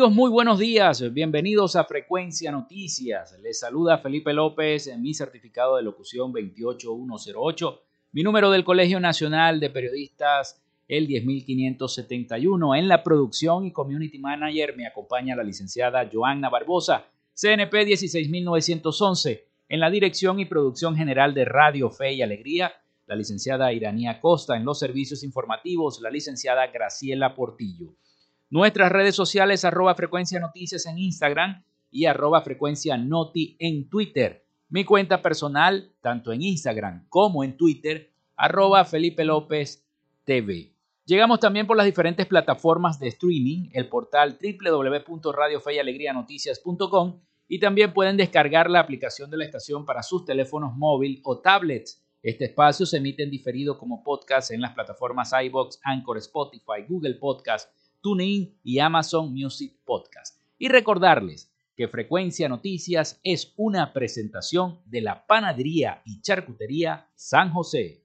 Amigos, muy buenos días. Bienvenidos a Frecuencia Noticias. Les saluda Felipe López en mi certificado de locución 28108. Mi número del Colegio Nacional de Periodistas, el 10571. En la producción y community manager me acompaña la licenciada Joanna Barbosa, CNP 16911. En la dirección y producción general de Radio Fe y Alegría, la licenciada Iranía Costa. En los servicios informativos, la licenciada Graciela Portillo. Nuestras redes sociales, arroba frecuencia noticias en Instagram y arroba frecuencia noti en Twitter. Mi cuenta personal, tanto en Instagram como en Twitter, arroba Felipe López TV. Llegamos también por las diferentes plataformas de streaming, el portal www.radiofeyalegrianoticias.com y también pueden descargar la aplicación de la estación para sus teléfonos móvil o tablets. Este espacio se emite en diferido como podcast en las plataformas iBox, Anchor, Spotify, Google Podcast, TuneIn y Amazon Music Podcast. Y recordarles que Frecuencia Noticias es una presentación de la Panadería y Charcutería San José.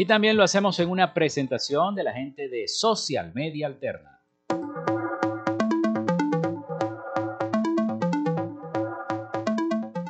Y también lo hacemos en una presentación de la gente de Social Media Alterna.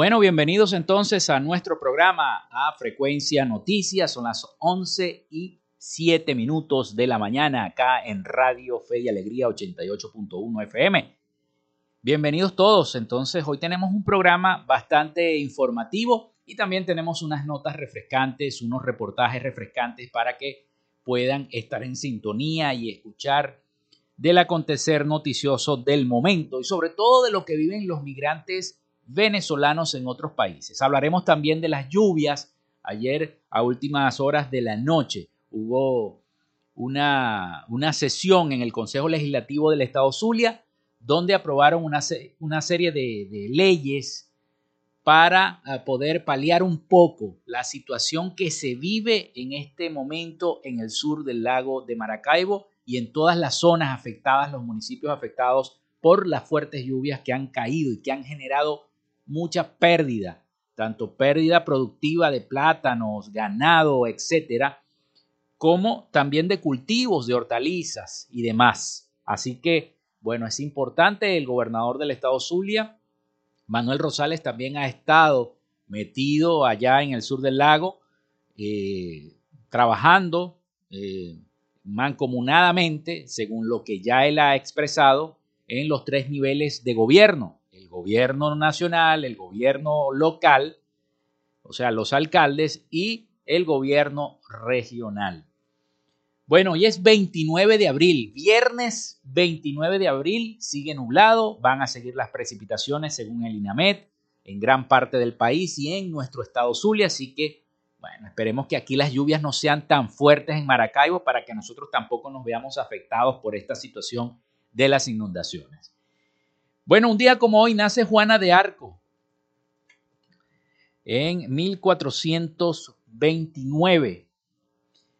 Bueno, bienvenidos entonces a nuestro programa a Frecuencia Noticias. Son las 11 y 7 minutos de la mañana acá en Radio Fe y Alegría 88.1 FM. Bienvenidos todos. Entonces, hoy tenemos un programa bastante informativo y también tenemos unas notas refrescantes, unos reportajes refrescantes para que puedan estar en sintonía y escuchar del acontecer noticioso del momento y sobre todo de lo que viven los migrantes venezolanos en otros países. Hablaremos también de las lluvias. Ayer a últimas horas de la noche hubo una, una sesión en el Consejo Legislativo del Estado Zulia donde aprobaron una, una serie de, de leyes para eh, poder paliar un poco la situación que se vive en este momento en el sur del lago de Maracaibo y en todas las zonas afectadas, los municipios afectados por las fuertes lluvias que han caído y que han generado mucha pérdida, tanto pérdida productiva de plátanos, ganado, etcétera, como también de cultivos, de hortalizas y demás. Así que, bueno, es importante, el gobernador del estado Zulia, Manuel Rosales, también ha estado metido allá en el sur del lago, eh, trabajando eh, mancomunadamente, según lo que ya él ha expresado, en los tres niveles de gobierno, gobierno nacional, el gobierno local, o sea, los alcaldes y el gobierno regional. Bueno, hoy es 29 de abril, viernes 29 de abril, sigue nublado, van a seguir las precipitaciones según el INAMET en gran parte del país y en nuestro estado Zulia, así que, bueno, esperemos que aquí las lluvias no sean tan fuertes en Maracaibo para que nosotros tampoco nos veamos afectados por esta situación de las inundaciones. Bueno, un día como hoy nace Juana de Arco. En 1429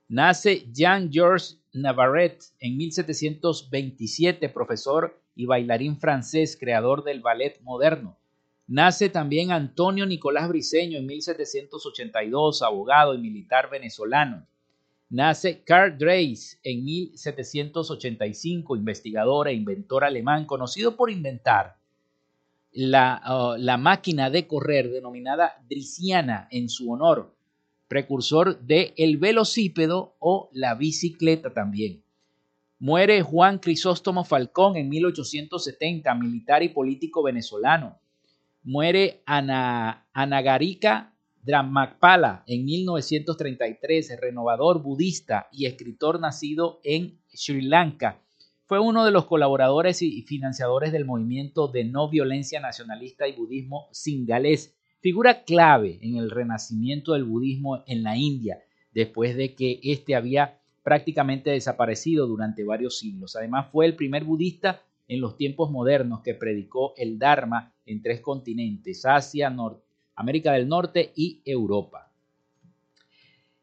nace Jean-Georges Navarrete en 1727, profesor y bailarín francés, creador del ballet moderno. Nace también Antonio Nicolás Briceño en 1782, abogado y militar venezolano. Nace Karl Dreis en 1785, investigador e inventor alemán, conocido por inventar la, uh, la máquina de correr denominada Drisiana en su honor, precursor de el velocípedo o la bicicleta también. Muere Juan Crisóstomo Falcón en 1870, militar y político venezolano. Muere Ana, Anagarica Dramapala en 1933, renovador budista y escritor nacido en Sri Lanka. Fue uno de los colaboradores y financiadores del movimiento de no violencia nacionalista y budismo singalés, figura clave en el renacimiento del budismo en la India, después de que éste había prácticamente desaparecido durante varios siglos. Además, fue el primer budista en los tiempos modernos que predicó el Dharma en tres continentes, Asia, Norte América del Norte y Europa.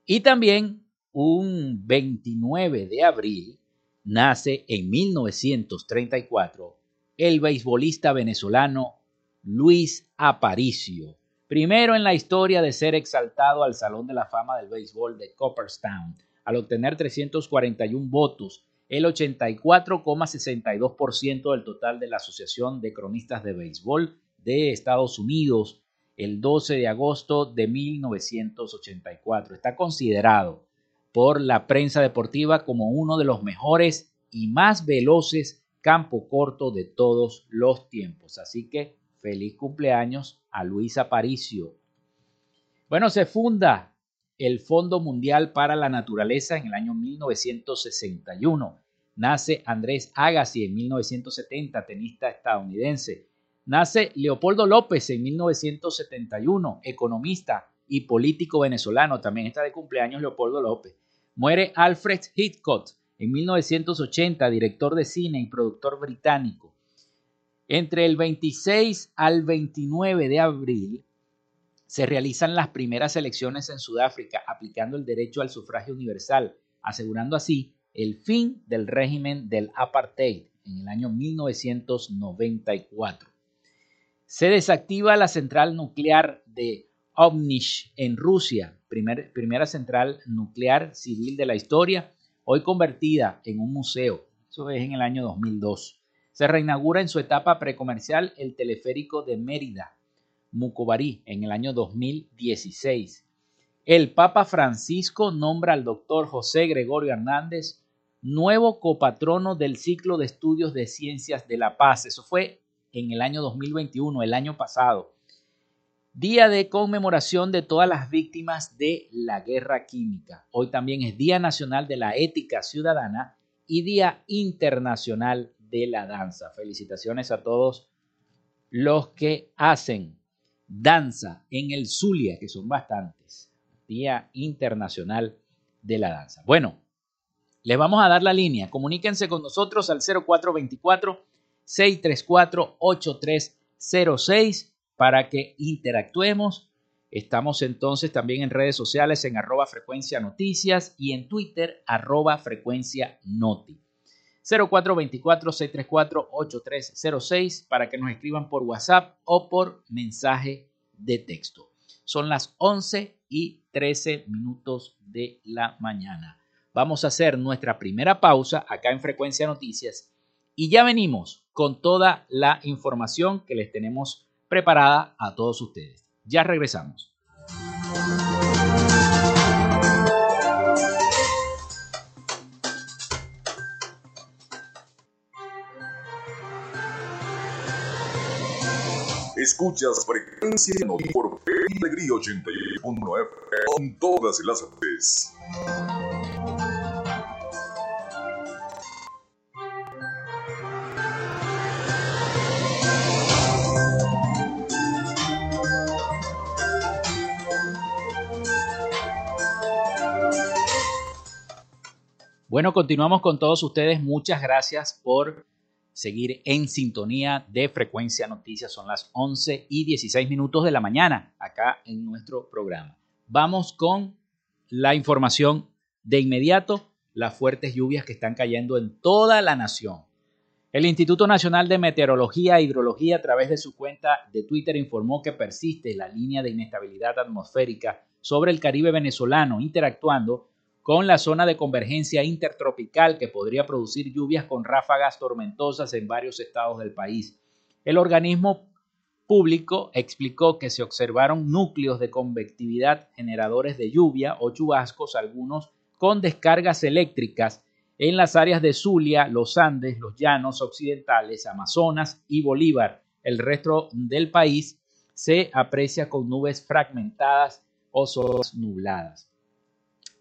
Y también un 29 de abril nace en 1934 el beisbolista venezolano Luis Aparicio, primero en la historia de ser exaltado al Salón de la Fama del Béisbol de Copperstown, al obtener 341 votos, el 84,62% del total de la Asociación de Cronistas de Béisbol de Estados Unidos el 12 de agosto de 1984. Está considerado por la prensa deportiva como uno de los mejores y más veloces campo corto de todos los tiempos. Así que feliz cumpleaños a Luis Aparicio. Bueno, se funda el Fondo Mundial para la Naturaleza en el año 1961. Nace Andrés Agassi en 1970, tenista estadounidense. Nace Leopoldo López en 1971, economista y político venezolano. También está de cumpleaños Leopoldo López. Muere Alfred Hitchcock en 1980, director de cine y productor británico. Entre el 26 al 29 de abril se realizan las primeras elecciones en Sudáfrica, aplicando el derecho al sufragio universal, asegurando así el fin del régimen del apartheid en el año 1994. Se desactiva la central nuclear de Obnish en Rusia, primera central nuclear civil de la historia, hoy convertida en un museo. Eso es en el año 2002. Se reinaugura en su etapa precomercial el teleférico de Mérida. Mucobarí en el año 2016. El Papa Francisco nombra al doctor José Gregorio Hernández nuevo copatrono del ciclo de estudios de ciencias de la paz. Eso fue en el año 2021, el año pasado. Día de conmemoración de todas las víctimas de la guerra química. Hoy también es Día Nacional de la Ética Ciudadana y Día Internacional de la Danza. Felicitaciones a todos los que hacen danza en el Zulia, que son bastantes. Día Internacional de la Danza. Bueno, les vamos a dar la línea. Comuníquense con nosotros al 0424-634-8306 para que interactuemos. Estamos entonces también en redes sociales en arroba frecuencia noticias y en Twitter arroba frecuencia noti. 0424-634-8306 para que nos escriban por WhatsApp o por mensaje de texto. Son las 11 y 13 minutos de la mañana. Vamos a hacer nuestra primera pausa acá en Frecuencia Noticias y ya venimos con toda la información que les tenemos preparada a todos ustedes. Ya regresamos. Escuchas Frecuencia por Alegría 81.9 con todas las veces. Bueno, continuamos con todos ustedes. Muchas gracias por seguir en sintonía de Frecuencia Noticias. Son las 11 y 16 minutos de la mañana acá en nuestro programa. Vamos con la información de inmediato, las fuertes lluvias que están cayendo en toda la nación. El Instituto Nacional de Meteorología e Hidrología a través de su cuenta de Twitter informó que persiste la línea de inestabilidad atmosférica sobre el Caribe venezolano, interactuando con la zona de convergencia intertropical que podría producir lluvias con ráfagas tormentosas en varios estados del país. El organismo público explicó que se observaron núcleos de convectividad generadores de lluvia o chubascos, algunos con descargas eléctricas en las áreas de Zulia, los Andes, los Llanos Occidentales, Amazonas y Bolívar. El resto del país se aprecia con nubes fragmentadas o zonas nubladas.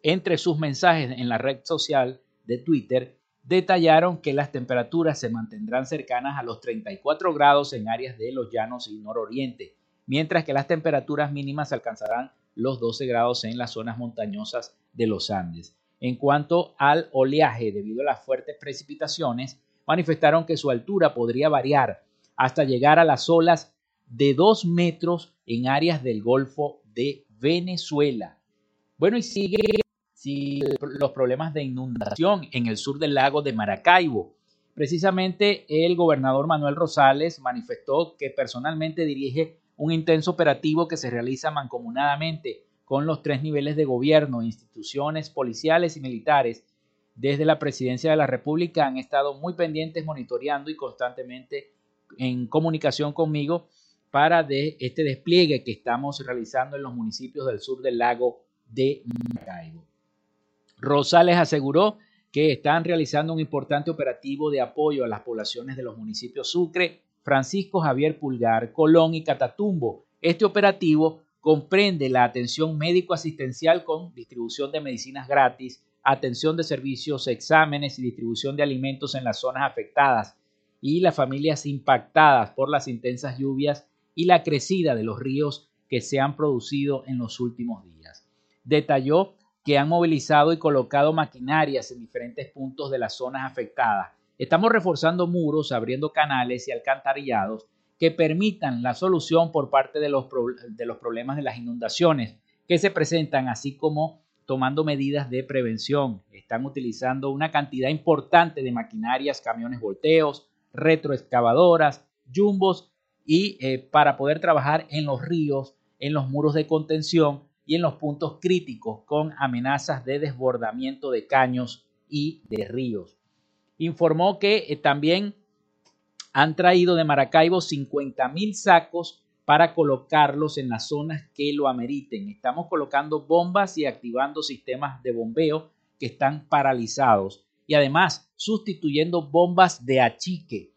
Entre sus mensajes en la red social de Twitter, detallaron que las temperaturas se mantendrán cercanas a los 34 grados en áreas de los llanos y nororiente, mientras que las temperaturas mínimas alcanzarán los 12 grados en las zonas montañosas de los Andes. En cuanto al oleaje, debido a las fuertes precipitaciones, manifestaron que su altura podría variar hasta llegar a las olas de 2 metros en áreas del Golfo de Venezuela. Bueno, y sigue los problemas de inundación en el sur del lago de Maracaibo. Precisamente el gobernador Manuel Rosales manifestó que personalmente dirige un intenso operativo que se realiza mancomunadamente con los tres niveles de gobierno, instituciones policiales y militares. Desde la presidencia de la República han estado muy pendientes monitoreando y constantemente en comunicación conmigo para de este despliegue que estamos realizando en los municipios del sur del lago de Maracaibo. Rosales aseguró que están realizando un importante operativo de apoyo a las poblaciones de los municipios Sucre, Francisco Javier Pulgar, Colón y Catatumbo. Este operativo comprende la atención médico-asistencial con distribución de medicinas gratis, atención de servicios, exámenes y distribución de alimentos en las zonas afectadas y las familias impactadas por las intensas lluvias y la crecida de los ríos que se han producido en los últimos días. Detalló que han movilizado y colocado maquinarias en diferentes puntos de las zonas afectadas. Estamos reforzando muros, abriendo canales y alcantarillados que permitan la solución por parte de los, de los problemas de las inundaciones que se presentan, así como tomando medidas de prevención. Están utilizando una cantidad importante de maquinarias, camiones volteos, retroexcavadoras, jumbos y eh, para poder trabajar en los ríos, en los muros de contención y en los puntos críticos con amenazas de desbordamiento de caños y de ríos. Informó que eh, también han traído de Maracaibo 50 mil sacos para colocarlos en las zonas que lo ameriten. Estamos colocando bombas y activando sistemas de bombeo que están paralizados y además sustituyendo bombas de achique.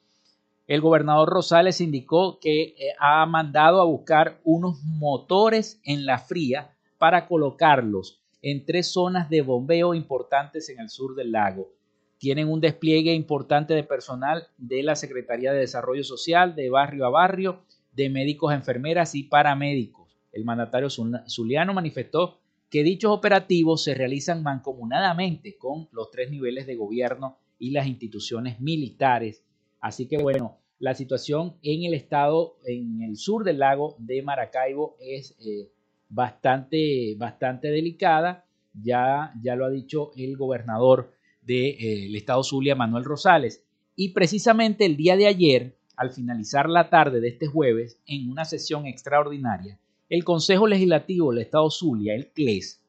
El gobernador Rosales indicó que eh, ha mandado a buscar unos motores en la fría para colocarlos en tres zonas de bombeo importantes en el sur del lago. Tienen un despliegue importante de personal de la Secretaría de Desarrollo Social de barrio a barrio de médicos, enfermeras y paramédicos. El mandatario zuliano manifestó que dichos operativos se realizan mancomunadamente con los tres niveles de gobierno y las instituciones militares. Así que bueno, la situación en el estado, en el sur del lago de Maracaibo es eh, bastante, bastante delicada. Ya, ya lo ha dicho el gobernador del de, eh, estado Zulia, Manuel Rosales. Y precisamente el día de ayer, al finalizar la tarde de este jueves, en una sesión extraordinaria, el Consejo Legislativo del Estado Zulia, el CLES,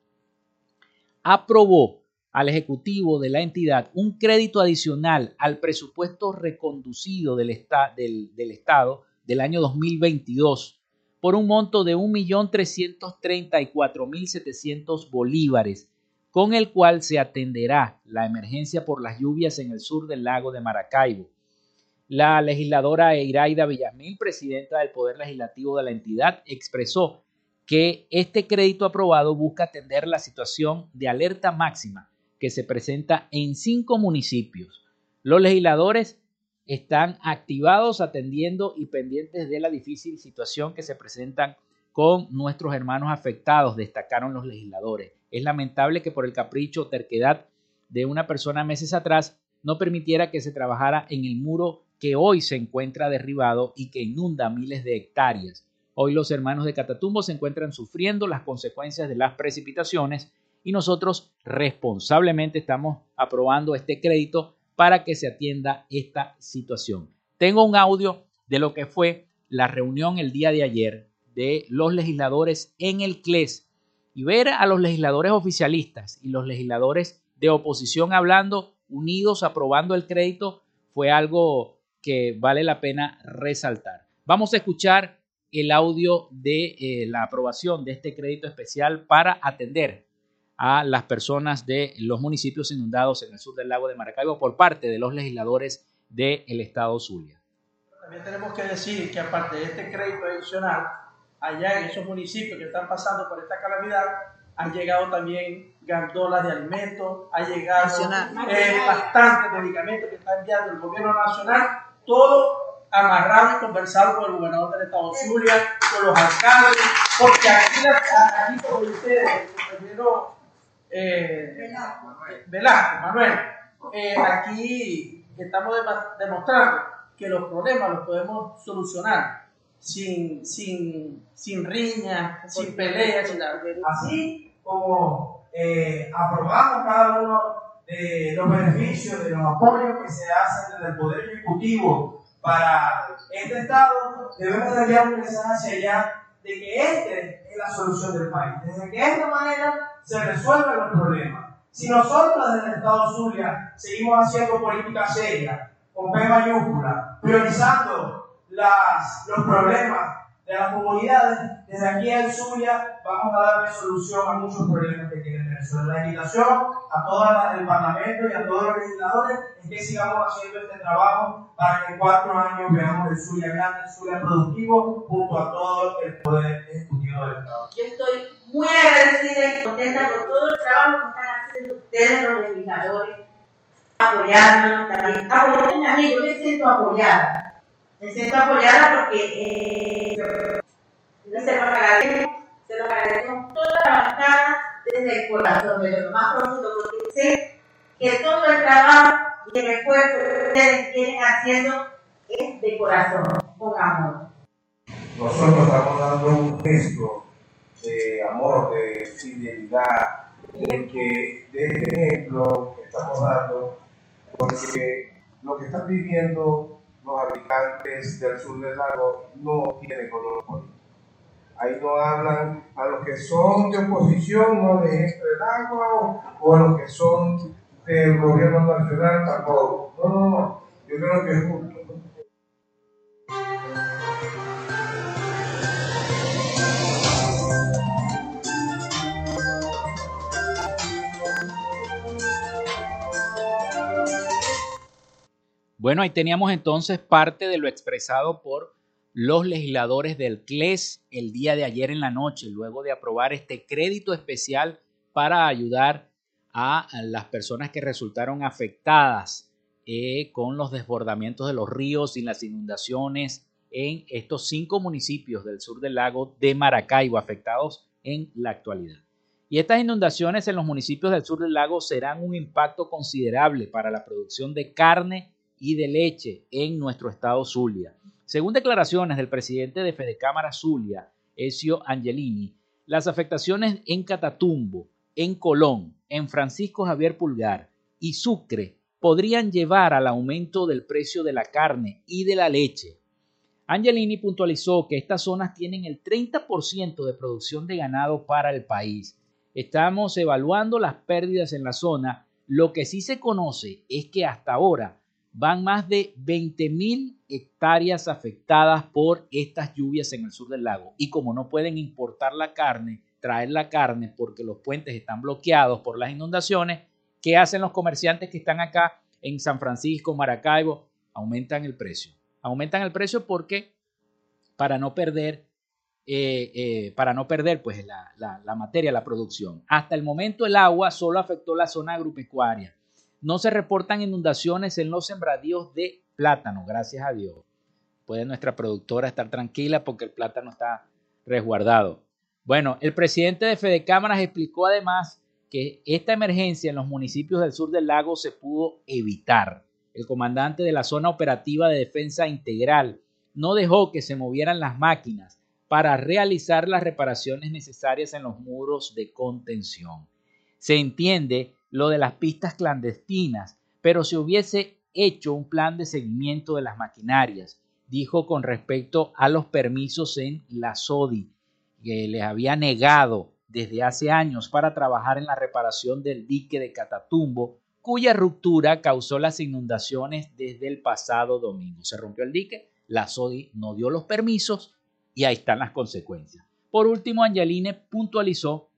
aprobó al Ejecutivo de la entidad un crédito adicional al presupuesto reconducido del, del, del Estado del año 2022 por un monto de 1.334.700 bolívares, con el cual se atenderá la emergencia por las lluvias en el sur del lago de Maracaibo. La legisladora Eiraida Villamil, presidenta del Poder Legislativo de la entidad, expresó que este crédito aprobado busca atender la situación de alerta máxima que se presenta en cinco municipios. Los legisladores están activados atendiendo y pendientes de la difícil situación que se presentan con nuestros hermanos afectados, destacaron los legisladores. Es lamentable que por el capricho o terquedad de una persona meses atrás no permitiera que se trabajara en el muro que hoy se encuentra derribado y que inunda miles de hectáreas. Hoy los hermanos de Catatumbo se encuentran sufriendo las consecuencias de las precipitaciones y nosotros responsablemente estamos aprobando este crédito para que se atienda esta situación. Tengo un audio de lo que fue la reunión el día de ayer de los legisladores en el CLES y ver a los legisladores oficialistas y los legisladores de oposición hablando unidos aprobando el crédito fue algo que vale la pena resaltar. Vamos a escuchar el audio de eh, la aprobación de este crédito especial para atender a las personas de los municipios inundados en el sur del lago de Maracaibo por parte de los legisladores del Estado Zulia. También tenemos que decir que aparte de este crédito adicional, allá en esos municipios que están pasando por esta calamidad, han llegado también gandolas de alimentos, ha llegado eh, bastantes medicamentos que está enviando el gobierno nacional, todo amarrado y conversado con el gobernador del estado Zulia, con los alcaldes, porque aquí, aquí como ustedes, el compañero eh, Velasco, Manuel, eh, aquí estamos demostrando que los problemas los podemos solucionar sin, sin, sin riña, sin peleas, sin Así como eh, aprobamos cada uno de los beneficios, de los apoyos que se hacen desde el Poder Ejecutivo para este Estado, debemos de un mensaje hacia allá de que esta es la solución del país. Desde que de esta manera se resuelven los problemas. Si nosotros desde el Estado Zulia seguimos haciendo política seria, con P mayúscula, priorizando las, los problemas de las comunidades, desde aquí en Zulia vamos a darle solución a muchos problemas que tiene Venezuela. La invitación a todo el Parlamento y a todos los legisladores es que sigamos haciendo este trabajo para que en cuatro años veamos el Zulia grande, el Zulia productivo, junto a todo el Poder Ejecutivo del Estado. Yo estoy muy agradecida y contenta por todo el trabajo que están haciendo ustedes, los legisladores, apoyándonos también. A mí, yo me siento apoyada me siento apoyada porque eh, se lo agradecemos, se lo agradecemos toda la bancada desde el corazón, desde lo más profundo, porque sé que todo el trabajo y el esfuerzo que ustedes vienen haciendo es de corazón, con amor. Nosotros estamos dando un gesto de amor, de fidelidad, de que de ejemplo que estamos dando, porque lo que están viviendo los habitantes del sur del lago no tienen color político. Ahí no hablan a los que son de oposición, no les entra el agua, o, o a los que son del gobierno nacional tampoco. No, no, no. Yo creo que es justo. Bueno, ahí teníamos entonces parte de lo expresado por los legisladores del CLES el día de ayer en la noche, luego de aprobar este crédito especial para ayudar a las personas que resultaron afectadas eh, con los desbordamientos de los ríos y las inundaciones en estos cinco municipios del sur del lago de Maracaibo afectados en la actualidad. Y estas inundaciones en los municipios del sur del lago serán un impacto considerable para la producción de carne y de leche en nuestro estado Zulia. Según declaraciones del presidente de Fedecámara Zulia, Ezio Angelini, las afectaciones en Catatumbo, en Colón, en Francisco Javier Pulgar y Sucre podrían llevar al aumento del precio de la carne y de la leche. Angelini puntualizó que estas zonas tienen el 30% de producción de ganado para el país. Estamos evaluando las pérdidas en la zona. Lo que sí se conoce es que hasta ahora van más de 20.000 hectáreas afectadas por estas lluvias en el sur del lago. Y como no pueden importar la carne, traer la carne porque los puentes están bloqueados por las inundaciones, ¿qué hacen los comerciantes que están acá en San Francisco, Maracaibo? Aumentan el precio. Aumentan el precio porque para no perder, eh, eh, para no perder pues, la, la materia, la producción. Hasta el momento el agua solo afectó la zona agropecuaria. No se reportan inundaciones en los sembradíos de plátano, gracias a Dios. Puede nuestra productora estar tranquila porque el plátano está resguardado. Bueno, el presidente de Fede Cámaras explicó además que esta emergencia en los municipios del sur del lago se pudo evitar. El comandante de la zona operativa de defensa integral no dejó que se movieran las máquinas para realizar las reparaciones necesarias en los muros de contención. Se entiende lo de las pistas clandestinas, pero se hubiese hecho un plan de seguimiento de las maquinarias, dijo con respecto a los permisos en la SODI, que les había negado desde hace años para trabajar en la reparación del dique de Catatumbo, cuya ruptura causó las inundaciones desde el pasado domingo. Se rompió el dique, la SODI no dio los permisos y ahí están las consecuencias. Por último, Angeline puntualizó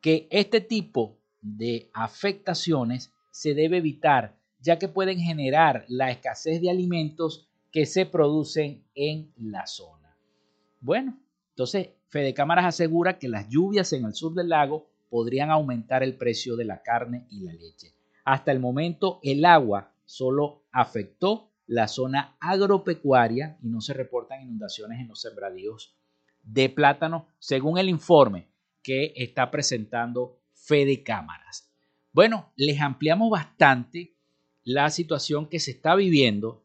que este tipo de afectaciones se debe evitar, ya que pueden generar la escasez de alimentos que se producen en la zona. Bueno, entonces, Fede Cámaras asegura que las lluvias en el sur del lago podrían aumentar el precio de la carne y la leche. Hasta el momento, el agua solo afectó la zona agropecuaria y no se reportan inundaciones en los sembradíos de plátano, según el informe que está presentando Fede Cámaras. Bueno, les ampliamos bastante la situación que se está viviendo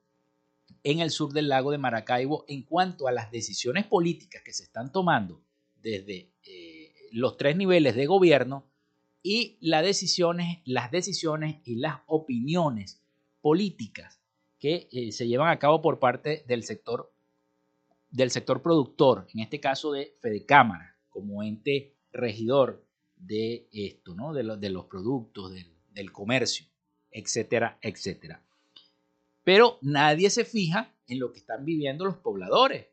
en el sur del lago de Maracaibo en cuanto a las decisiones políticas que se están tomando desde eh, los tres niveles de gobierno y las decisiones, las decisiones y las opiniones políticas que eh, se llevan a cabo por parte del sector del sector productor, en este caso de Fedecámara, como ente regidor de esto, ¿no? de, de los productos, del, del comercio, etcétera, etcétera pero nadie se fija en lo que están viviendo los pobladores.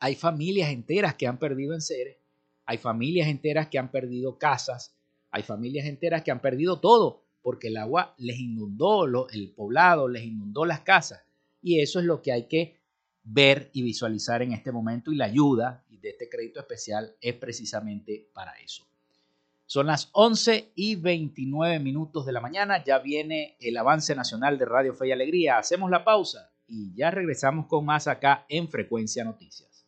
Hay familias enteras que han perdido enseres, hay familias enteras que han perdido casas, hay familias enteras que han perdido todo, porque el agua les inundó el poblado, les inundó las casas. Y eso es lo que hay que ver y visualizar en este momento y la ayuda de este crédito especial es precisamente para eso. Son las 11 y 29 minutos de la mañana. Ya viene el avance nacional de Radio Fe y Alegría. Hacemos la pausa y ya regresamos con más acá en Frecuencia Noticias.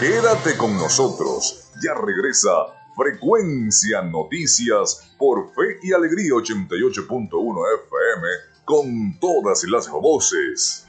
Quédate con nosotros. Ya regresa Frecuencia Noticias por Fe y Alegría 88.1 FM con todas las voces.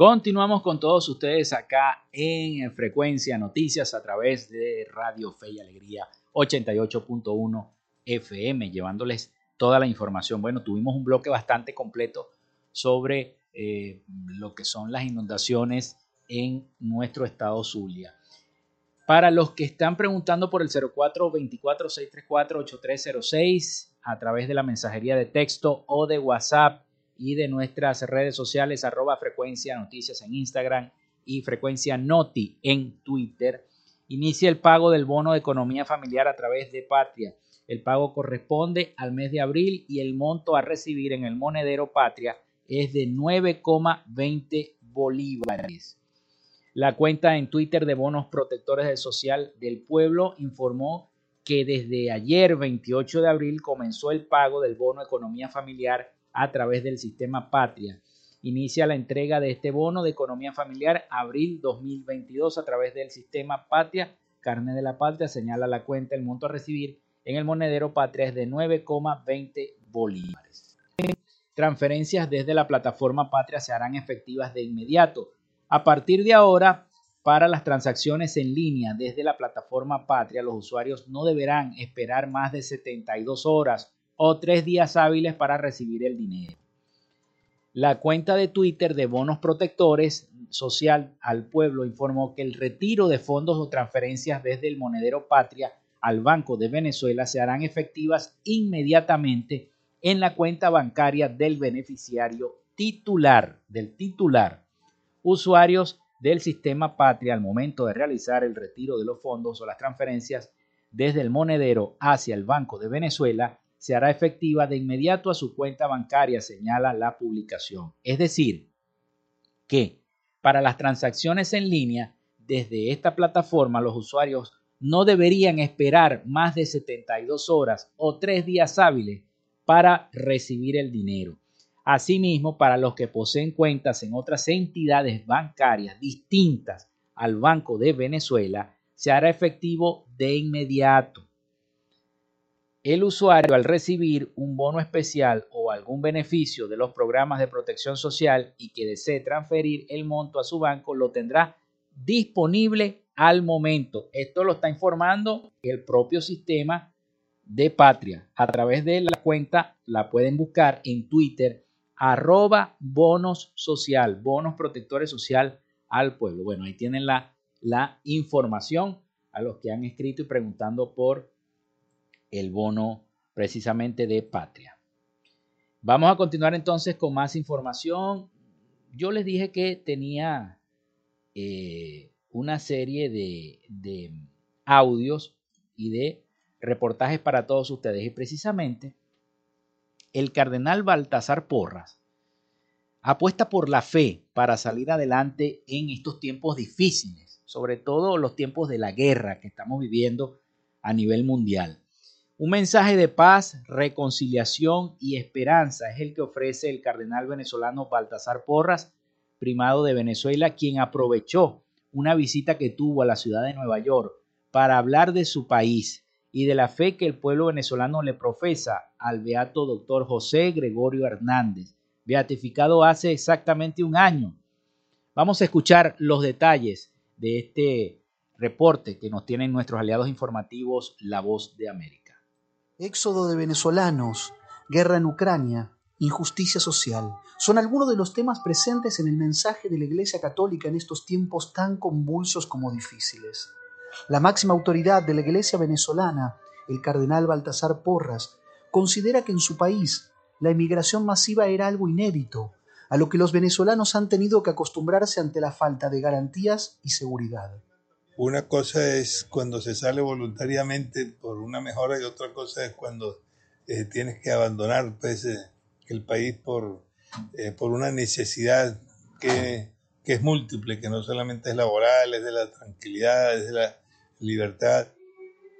Continuamos con todos ustedes acá en Frecuencia Noticias a través de Radio Fe y Alegría 88.1 FM, llevándoles toda la información. Bueno, tuvimos un bloque bastante completo sobre eh, lo que son las inundaciones en nuestro estado Zulia. Para los que están preguntando por el 0424-634-8306 a través de la mensajería de texto o de WhatsApp, y de nuestras redes sociales arroba frecuencia noticias en Instagram y frecuencia noti en Twitter. Inicia el pago del bono de economía familiar a través de Patria. El pago corresponde al mes de abril y el monto a recibir en el monedero Patria es de 9,20 bolívares. La cuenta en Twitter de Bonos Protectores del Social del Pueblo informó que desde ayer 28 de abril comenzó el pago del bono economía familiar a través del sistema Patria. Inicia la entrega de este bono de economía familiar abril 2022 a través del sistema Patria. Carne de la Patria señala la cuenta, el monto a recibir en el monedero Patria es de 9,20 bolívares. Transferencias desde la plataforma Patria se harán efectivas de inmediato. A partir de ahora, para las transacciones en línea desde la plataforma Patria, los usuarios no deberán esperar más de 72 horas o tres días hábiles para recibir el dinero. La cuenta de Twitter de Bonos Protectores Social al Pueblo informó que el retiro de fondos o transferencias desde el monedero Patria al Banco de Venezuela se harán efectivas inmediatamente en la cuenta bancaria del beneficiario titular, del titular. Usuarios del sistema Patria al momento de realizar el retiro de los fondos o las transferencias desde el monedero hacia el Banco de Venezuela se hará efectiva de inmediato a su cuenta bancaria, señala la publicación. Es decir, que para las transacciones en línea, desde esta plataforma los usuarios no deberían esperar más de 72 horas o tres días hábiles para recibir el dinero. Asimismo, para los que poseen cuentas en otras entidades bancarias distintas al Banco de Venezuela, se hará efectivo de inmediato el usuario al recibir un bono especial o algún beneficio de los programas de protección social y que desee transferir el monto a su banco, lo tendrá disponible al momento. Esto lo está informando el propio sistema de Patria. A través de la cuenta la pueden buscar en Twitter, arroba bonos social, bonos protectores social al pueblo. Bueno, ahí tienen la, la información a los que han escrito y preguntando por el bono precisamente de patria. Vamos a continuar entonces con más información. Yo les dije que tenía eh, una serie de, de audios y de reportajes para todos ustedes y precisamente el cardenal Baltasar Porras apuesta por la fe para salir adelante en estos tiempos difíciles, sobre todo los tiempos de la guerra que estamos viviendo a nivel mundial. Un mensaje de paz, reconciliación y esperanza es el que ofrece el cardenal venezolano Baltasar Porras, primado de Venezuela, quien aprovechó una visita que tuvo a la ciudad de Nueva York para hablar de su país y de la fe que el pueblo venezolano le profesa al beato doctor José Gregorio Hernández, beatificado hace exactamente un año. Vamos a escuchar los detalles de este reporte que nos tienen nuestros aliados informativos La Voz de América. Éxodo de venezolanos, guerra en Ucrania, injusticia social, son algunos de los temas presentes en el mensaje de la Iglesia Católica en estos tiempos tan convulsos como difíciles. La máxima autoridad de la Iglesia venezolana, el cardenal Baltasar Porras, considera que en su país la emigración masiva era algo inédito, a lo que los venezolanos han tenido que acostumbrarse ante la falta de garantías y seguridad. Una cosa es cuando se sale voluntariamente por una mejora y otra cosa es cuando eh, tienes que abandonar pues, eh, el país por, eh, por una necesidad que, que es múltiple, que no solamente es laboral, es de la tranquilidad, es de la libertad.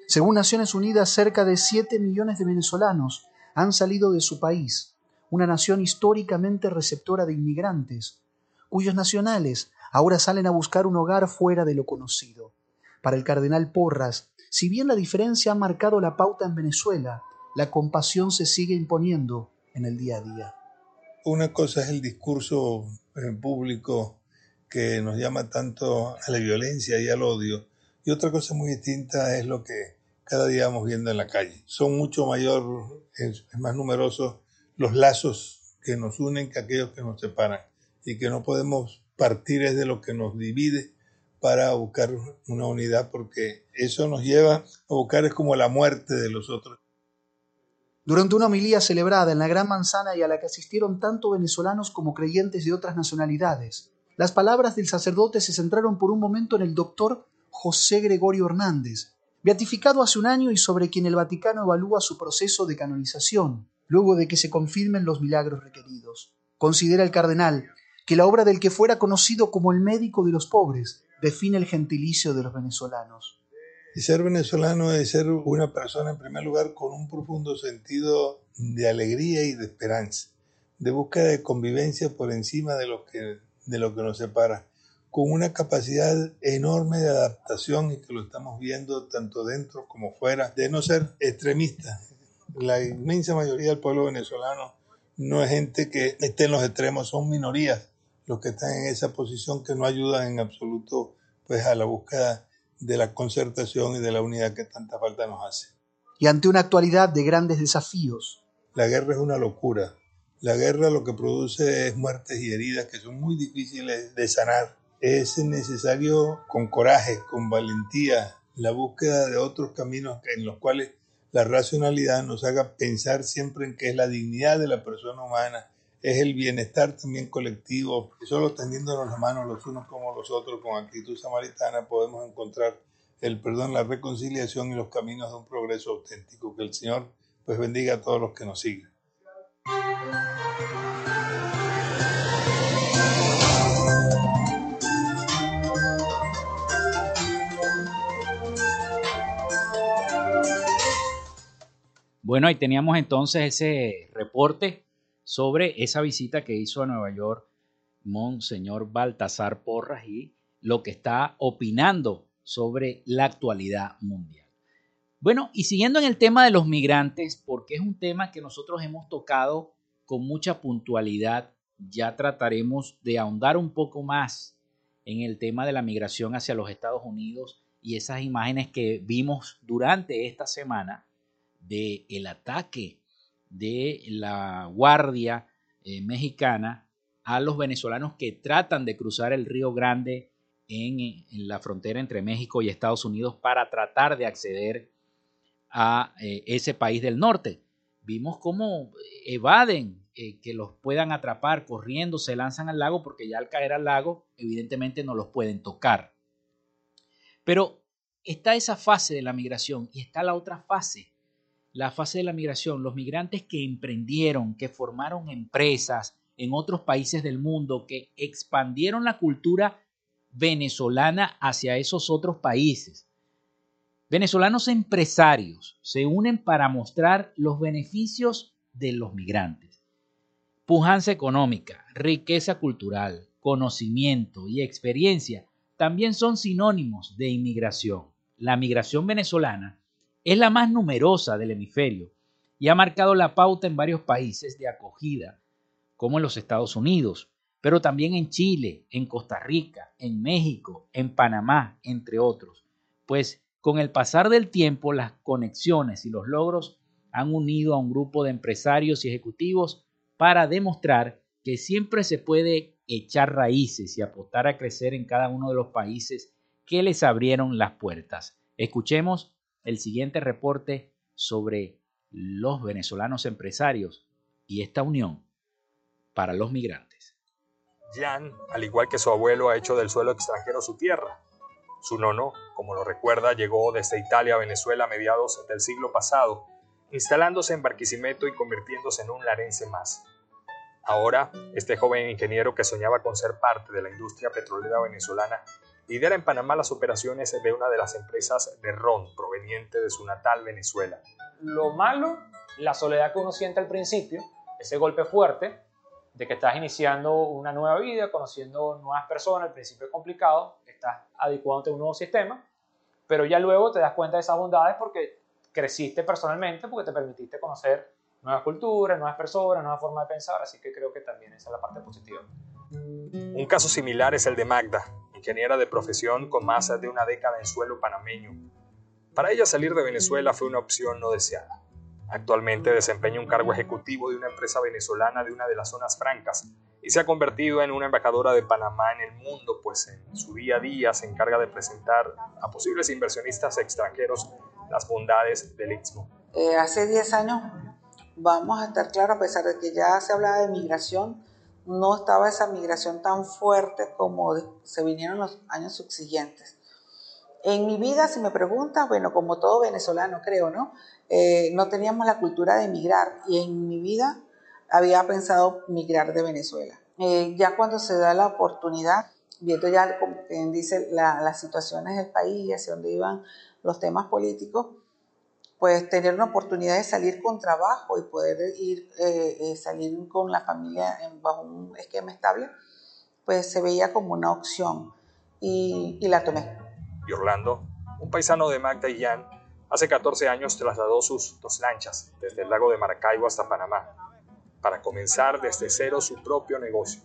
Según Naciones Unidas, cerca de 7 millones de venezolanos han salido de su país, una nación históricamente receptora de inmigrantes, cuyos nacionales ahora salen a buscar un hogar fuera de lo conocido. Para el cardenal Porras, si bien la diferencia ha marcado la pauta en Venezuela, la compasión se sigue imponiendo en el día a día. Una cosa es el discurso eh, público que nos llama tanto a la violencia y al odio, y otra cosa muy distinta es lo que cada día vamos viendo en la calle. Son mucho mayor, es, más numerosos los lazos que nos unen que aquellos que nos separan y que no podemos partir es de lo que nos divide para buscar una unidad porque eso nos lleva a buscar es como la muerte de los otros. Durante una homilía celebrada en la Gran Manzana y a la que asistieron tanto venezolanos como creyentes de otras nacionalidades, las palabras del sacerdote se centraron por un momento en el doctor José Gregorio Hernández, beatificado hace un año y sobre quien el Vaticano evalúa su proceso de canonización, luego de que se confirmen los milagros requeridos. Considera el cardenal que la obra del que fuera conocido como el médico de los pobres define el gentilicio de los venezolanos. Y ser venezolano es ser una persona, en primer lugar, con un profundo sentido de alegría y de esperanza, de búsqueda de convivencia por encima de lo que, de lo que nos separa con una capacidad enorme de adaptación y que lo estamos viendo tanto dentro como fuera, de no ser extremista. La inmensa mayoría del pueblo venezolano no es gente que esté en los extremos, son minorías los que están en esa posición que no ayudan en absoluto pues a la búsqueda de la concertación y de la unidad que tanta falta nos hace. Y ante una actualidad de grandes desafíos. La guerra es una locura. La guerra lo que produce es muertes y heridas que son muy difíciles de sanar es necesario con coraje, con valentía, la búsqueda de otros caminos en los cuales la racionalidad nos haga pensar siempre en que es la dignidad de la persona humana, es el bienestar también colectivo, y solo tendiéndonos las manos los unos como los otros con actitud samaritana podemos encontrar el perdón, la reconciliación y los caminos de un progreso auténtico. Que el Señor pues bendiga a todos los que nos siguen. Bueno, ahí teníamos entonces ese reporte sobre esa visita que hizo a Nueva York Monseñor Baltasar Porras y lo que está opinando sobre la actualidad mundial. Bueno, y siguiendo en el tema de los migrantes, porque es un tema que nosotros hemos tocado con mucha puntualidad, ya trataremos de ahondar un poco más en el tema de la migración hacia los Estados Unidos y esas imágenes que vimos durante esta semana del el ataque de la Guardia eh, Mexicana a los venezolanos que tratan de cruzar el Río Grande en, en, la frontera entre México y Estados Unidos para tratar de acceder a eh, ese país del norte. Vimos cómo evaden eh, que los puedan atrapar corriendo, se lanzan al lago porque ya al caer al lago evidentemente no los pueden tocar. Pero está esa fase de la migración y está la otra fase la fase de la migración, los migrantes que emprendieron, que formaron empresas en otros países del mundo, que expandieron la cultura venezolana hacia esos otros países. Venezolanos empresarios se unen para mostrar los beneficios de los migrantes. Pujanza económica, riqueza cultural, conocimiento y experiencia también son sinónimos de inmigración. La migración venezolana es la más numerosa del hemisferio y ha marcado la pauta en varios países de acogida, como en los Estados Unidos, pero también en Chile, en Costa Rica, en México, en Panamá, entre otros. pues con el pasar del tiempo las conexiones y los logros han unido a un grupo de empresarios y ejecutivos para demostrar que siempre se puede echar raíces y apostar a crecer en cada uno de los países que les abrieron las puertas. Escuchemos el siguiente reporte sobre los venezolanos empresarios y esta unión para los migrantes. Jan, al igual que su abuelo, ha hecho del suelo extranjero su tierra. Su nono, como lo recuerda, llegó desde Italia a Venezuela a mediados del siglo pasado, instalándose en Barquisimeto y convirtiéndose en un larense más. Ahora, este joven ingeniero que soñaba con ser parte de la industria petrolera venezolana lidera en Panamá las operaciones de una de las empresas de ron proveniente de su natal Venezuela. Lo malo, la soledad que uno siente al principio, ese golpe fuerte de que estás iniciando una nueva vida, conociendo nuevas personas, al principio es complicado, estás adecuándote a un nuevo sistema, pero ya luego te das cuenta de esas bondades porque creciste personalmente, porque te permitiste conocer nuevas culturas, nuevas personas, nuevas formas de pensar, así que creo que también esa es la parte positiva. Un caso similar es el de Magda, ingeniera de profesión con más de una década en suelo panameño. Para ella salir de Venezuela fue una opción no deseada. Actualmente desempeña un cargo ejecutivo de una empresa venezolana de una de las zonas francas y se ha convertido en una embajadora de Panamá en el mundo, pues en su día a día se encarga de presentar a posibles inversionistas extranjeros las bondades del Istmo. Eh, hace 10 años, vamos a estar claros, a pesar de que ya se hablaba de migración, no estaba esa migración tan fuerte como se vinieron los años subsiguientes. En mi vida, si me preguntas, bueno, como todo venezolano creo, ¿no? Eh, no teníamos la cultura de migrar y en mi vida había pensado migrar de Venezuela. Eh, ya cuando se da la oportunidad, viendo ya, como quien dice, las situaciones del país y hacia dónde iban los temas políticos, pues tener una oportunidad de salir con trabajo y poder ir, eh, eh, salir con la familia bajo un esquema estable, pues se veía como una opción y, la tomé. Y Orlando, un paisano de Magda y Jan, hace 14 años trasladó sus dos lanchas desde el lago de Maracaibo hasta Panamá para comenzar desde cero su propio negocio.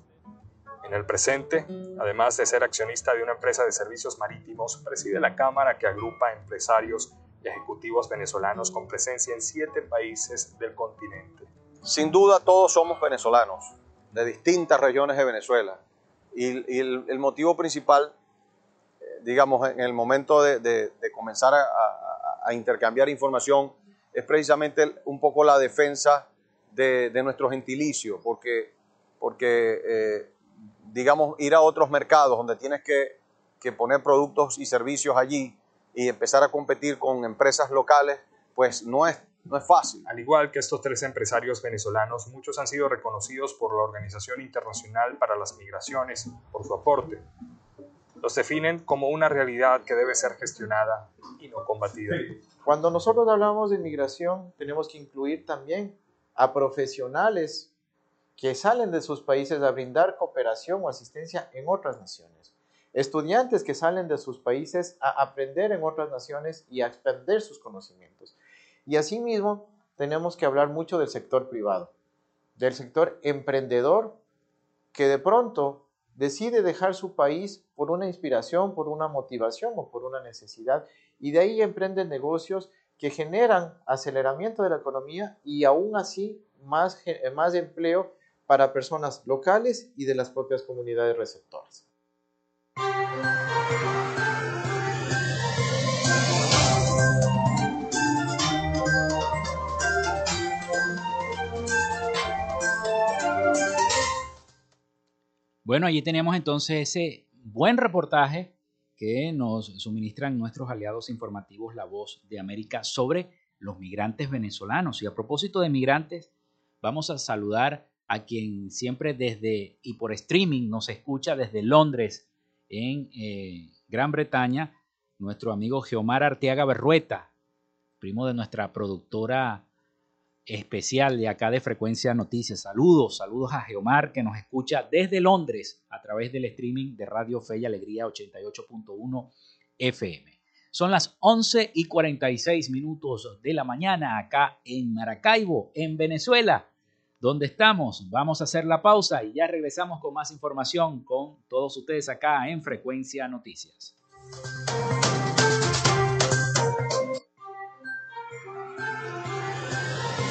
En el presente, además de ser accionista de una empresa de servicios marítimos, preside la Cámara que agrupa empresarios ejecutivos venezolanos con presencia en siete países del continente. Sin duda todos somos venezolanos, de distintas regiones de Venezuela. Y, el, motivo principal, eh, digamos, en el momento de, comenzar a, intercambiar información, es precisamente un poco la defensa de, nuestro gentilicio, porque, porque eh, digamos, ir a otros mercados donde tienes que poner productos y servicios allí, y empezar a competir con empresas locales, pues no es, no es fácil. Al igual que estos tres empresarios venezolanos, muchos han sido reconocidos por la Organización Internacional para las Migraciones por su aporte. Los definen como una realidad que debe ser gestionada y no combatida. Cuando nosotros hablamos de inmigración, tenemos que incluir también a profesionales que salen de sus países a brindar cooperación o asistencia en otras naciones estudiantes que salen de sus países a aprender en otras naciones y a expandir sus conocimientos. Y asimismo, tenemos que hablar mucho del sector privado, del sector emprendedor que de pronto decide dejar su país por una inspiración, por una motivación o por una necesidad y de ahí emprenden negocios que generan aceleramiento de la economía y aún así más, más empleo para personas locales y de las propias comunidades receptoras. Bueno, allí tenemos entonces ese buen reportaje que nos suministran nuestros aliados informativos La Voz de América sobre los migrantes venezolanos. Y a propósito de migrantes, vamos a saludar a quien siempre desde y por streaming nos escucha desde Londres, en eh, Gran Bretaña, nuestro amigo Geomar Arteaga Berrueta, primo de nuestra productora especial de acá de Frecuencia Noticias. Saludos, saludos a Geomar que nos escucha desde Londres a través del streaming de Radio Fe y Alegría 88.1 FM. Son las 11 y 46 minutos de la mañana acá en Maracaibo, en Venezuela. ¿Dónde estamos? Vamos a hacer la pausa y ya regresamos con más información con todos ustedes acá en Frecuencia Noticias.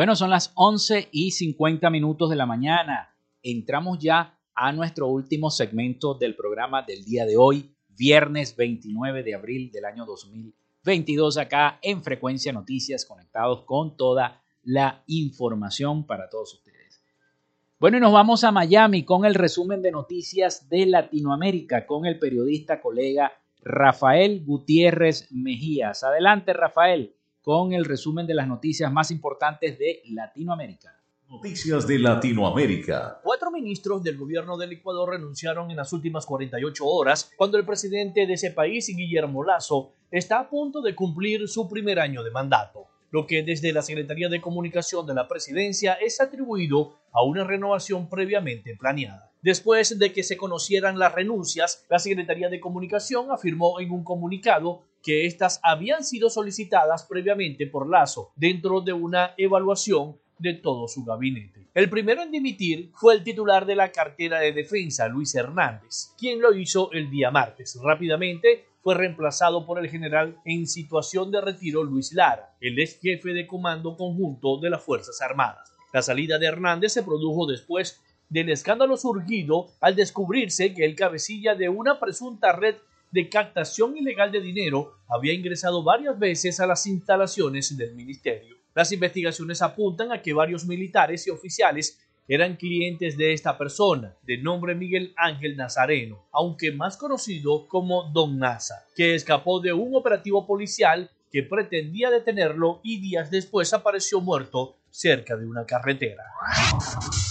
Bueno, son las 11 y 50 minutos de la mañana. Entramos ya a nuestro último segmento del programa del día de hoy, viernes 29 de abril del año 2022, acá en Frecuencia Noticias, conectados con toda la información para todos ustedes. Bueno, y nos vamos a Miami con el resumen de noticias de Latinoamérica con el periodista colega Rafael Gutiérrez Mejías. Adelante, Rafael con el resumen de las noticias más importantes de Latinoamérica. Noticias de Latinoamérica. Cuatro ministros del gobierno del Ecuador renunciaron en las últimas 48 horas cuando el presidente de ese país, Guillermo Lazo, está a punto de cumplir su primer año de mandato, lo que desde la Secretaría de Comunicación de la Presidencia es atribuido a una renovación previamente planeada. Después de que se conocieran las renuncias, la Secretaría de Comunicación afirmó en un comunicado que éstas habían sido solicitadas previamente por Lazo dentro de una evaluación de todo su gabinete. El primero en dimitir fue el titular de la cartera de defensa, Luis Hernández, quien lo hizo el día martes. Rápidamente fue reemplazado por el general en situación de retiro Luis Lara, el ex jefe de comando conjunto de las Fuerzas Armadas. La salida de Hernández se produjo después del escándalo surgido al descubrirse que el cabecilla de una presunta red de captación ilegal de dinero había ingresado varias veces a las instalaciones del ministerio. Las investigaciones apuntan a que varios militares y oficiales eran clientes de esta persona, de nombre Miguel Ángel Nazareno, aunque más conocido como Don Naza, que escapó de un operativo policial que pretendía detenerlo y días después apareció muerto cerca de una carretera.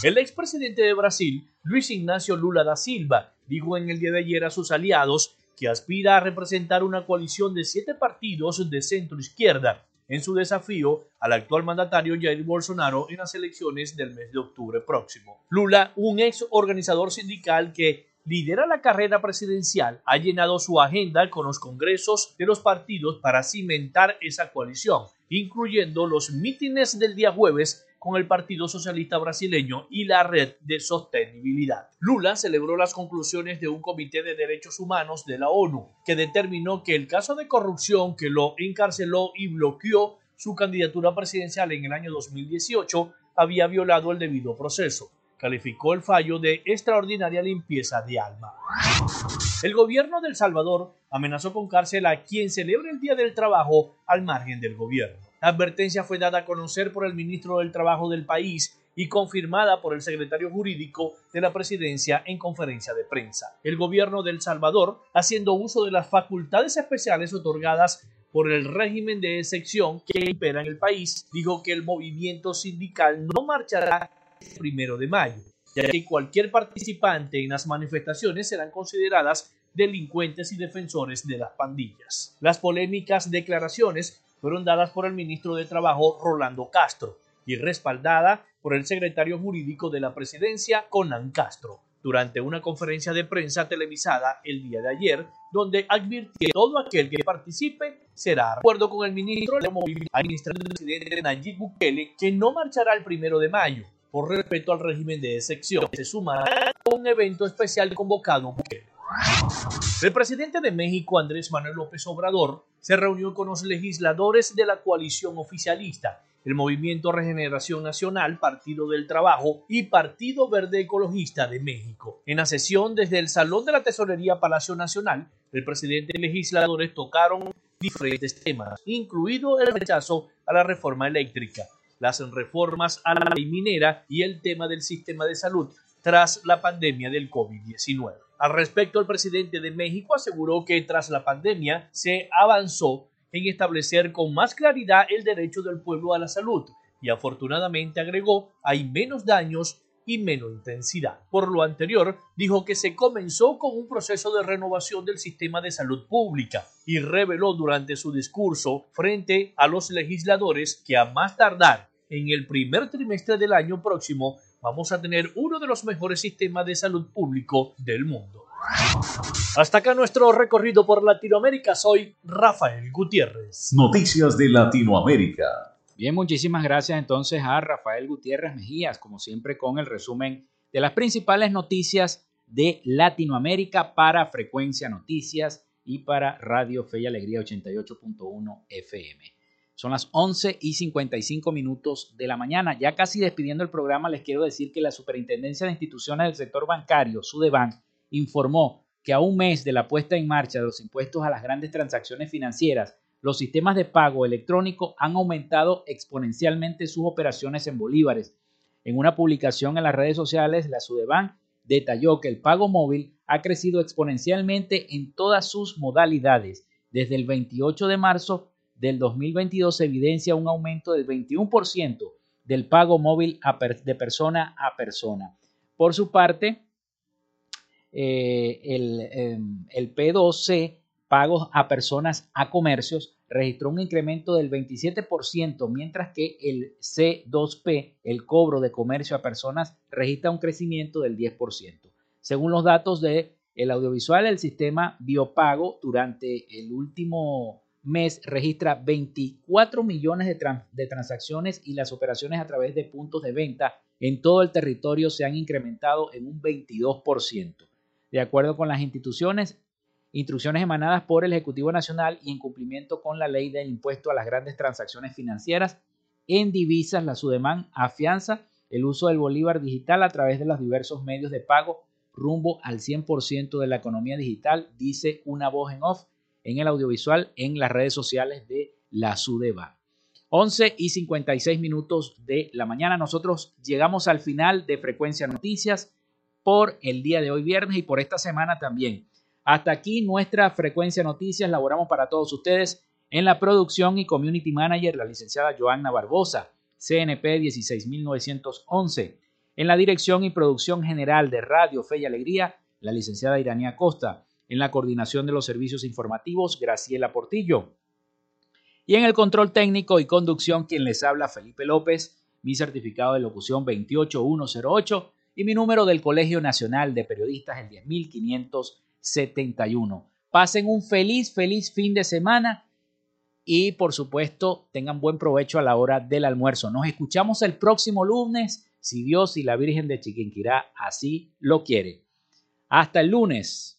El expresidente de Brasil, Luis Ignacio Lula da Silva, dijo en el día de ayer a sus aliados que aspira a representar una coalición de siete partidos de centro izquierda en su desafío al actual mandatario Jair Bolsonaro en las elecciones del mes de octubre próximo. Lula, un ex organizador sindical que lidera la carrera presidencial, ha llenado su agenda con los congresos de los partidos para cimentar esa coalición, incluyendo los mítines del día jueves con el Partido Socialista Brasileño y la Red de Sostenibilidad. Lula celebró las conclusiones de un comité de derechos humanos de la ONU, que determinó que el caso de corrupción que lo encarceló y bloqueó su candidatura presidencial en el año 2018 había violado el debido proceso. Calificó el fallo de extraordinaria limpieza de alma. El gobierno de El Salvador amenazó con cárcel a quien celebre el Día del Trabajo al margen del gobierno. La advertencia fue dada a conocer por el ministro del Trabajo del país y confirmada por el secretario jurídico de la presidencia en conferencia de prensa. El gobierno de El Salvador, haciendo uso de las facultades especiales otorgadas por el régimen de excepción que impera en el país, dijo que el movimiento sindical no marchará el primero de mayo, ya que cualquier participante en las manifestaciones serán consideradas delincuentes y defensores de las pandillas. Las polémicas declaraciones fueron dadas por el ministro de Trabajo Rolando Castro y respaldada por el secretario jurídico de la presidencia Conan Castro durante una conferencia de prensa televisada el día de ayer, donde advirtió que todo aquel que participe será de acuerdo con el ministro del presidente Nayib Bukele, que no marchará el primero de mayo por respeto al régimen de excepción. Se sumará a un evento especial convocado Bukele. El presidente de México, Andrés Manuel López Obrador, se reunió con los legisladores de la coalición oficialista, el Movimiento Regeneración Nacional, Partido del Trabajo y Partido Verde Ecologista de México. En la sesión desde el Salón de la Tesorería Palacio Nacional, el presidente y legisladores tocaron diferentes temas, incluido el rechazo a la reforma eléctrica, las reformas a la ley minera y el tema del sistema de salud tras la pandemia del COVID-19. Al respecto, el presidente de México aseguró que tras la pandemia se avanzó en establecer con más claridad el derecho del pueblo a la salud, y afortunadamente agregó hay menos daños y menos intensidad. Por lo anterior, dijo que se comenzó con un proceso de renovación del sistema de salud pública y reveló durante su discurso frente a los legisladores que a más tardar en el primer trimestre del año próximo vamos a tener uno de los mejores sistemas de salud público del mundo. Hasta acá nuestro recorrido por Latinoamérica. Soy Rafael Gutiérrez. Noticias de Latinoamérica. Bien, muchísimas gracias entonces a Rafael Gutiérrez Mejías, como siempre con el resumen de las principales noticias de Latinoamérica para Frecuencia Noticias y para Radio Fe y Alegría 88.1 FM. Son las 11 y 55 minutos de la mañana. Ya casi despidiendo el programa, les quiero decir que la Superintendencia de Instituciones del Sector Bancario, Sudebank, informó que a un mes de la puesta en marcha de los impuestos a las grandes transacciones financieras, los sistemas de pago electrónico han aumentado exponencialmente sus operaciones en bolívares. En una publicación en las redes sociales, la Sudeban detalló que el pago móvil ha crecido exponencialmente en todas sus modalidades. Desde el 28 de marzo del 2022 se evidencia un aumento del 21% del pago móvil de persona a persona. Por su parte, eh, el, em, el P2C pagos a personas a comercios registró un incremento del 27%, mientras que el C2P, el cobro de comercio a personas, registra un crecimiento del 10%. Según los datos de el audiovisual, el sistema biopago durante el último mes registra 24 millones de, transacciones y las operaciones a través de puntos de venta en todo el territorio se han incrementado en un 22%. De acuerdo con las instituciones, instrucciones emanadas por el Ejecutivo Nacional y en cumplimiento con la ley del impuesto a las grandes transacciones financieras en divisas, la Sudeman afianza el uso del bolívar digital a través de los diversos medios de pago rumbo al 100% de la economía digital, dice una voz en off en el audiovisual en las redes sociales de la Sudeba. 11 y 56 minutos de la mañana. Nosotros llegamos al final de Frecuencia Noticias por el día de hoy viernes y por esta semana también. Hasta aquí nuestra frecuencia noticias. Laboramos para todos ustedes en la producción y community manager, la licenciada Joanna Barbosa, CNP 16911. En la dirección y producción general de Radio Fe y Alegría, la licenciada Iranía Costa. En la coordinación de los servicios informativos, Graciela Portillo. Y en el control técnico y conducción, quien les habla, Felipe López, mi certificado de locución 28108 y mi número del Colegio Nacional de Periodistas, el 10500. 71. Pasen un feliz, feliz fin de semana y por supuesto tengan buen provecho a la hora del almuerzo. Nos escuchamos el próximo lunes, si Dios y la Virgen de Chiquinquirá así lo quiere. Hasta el lunes.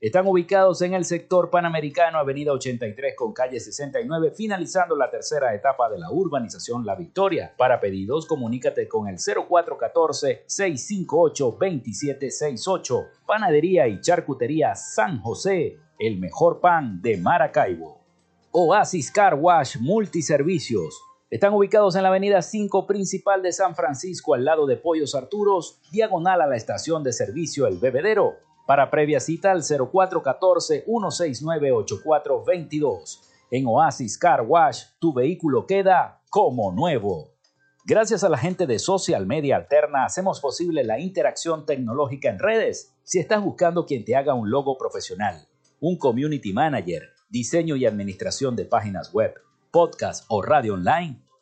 Están ubicados en el sector panamericano, Avenida 83 con calle 69, finalizando la tercera etapa de la urbanización La Victoria. Para pedidos, comunícate con el 0414-658-2768. Panadería y Charcutería San José, el mejor pan de Maracaibo. Oasis Car Wash Multiservicios. Están ubicados en la avenida 5 principal de San Francisco, al lado de Pollos Arturos, diagonal a la estación de servicio El Bebedero. Para previa cita al 0414-169-8422. En Oasis Car Wash, tu vehículo queda como nuevo. Gracias a la gente de Social Media Alterna hacemos posible la interacción tecnológica en redes. Si estás buscando quien te haga un logo profesional, un community manager, diseño y administración de páginas web, podcast o radio online,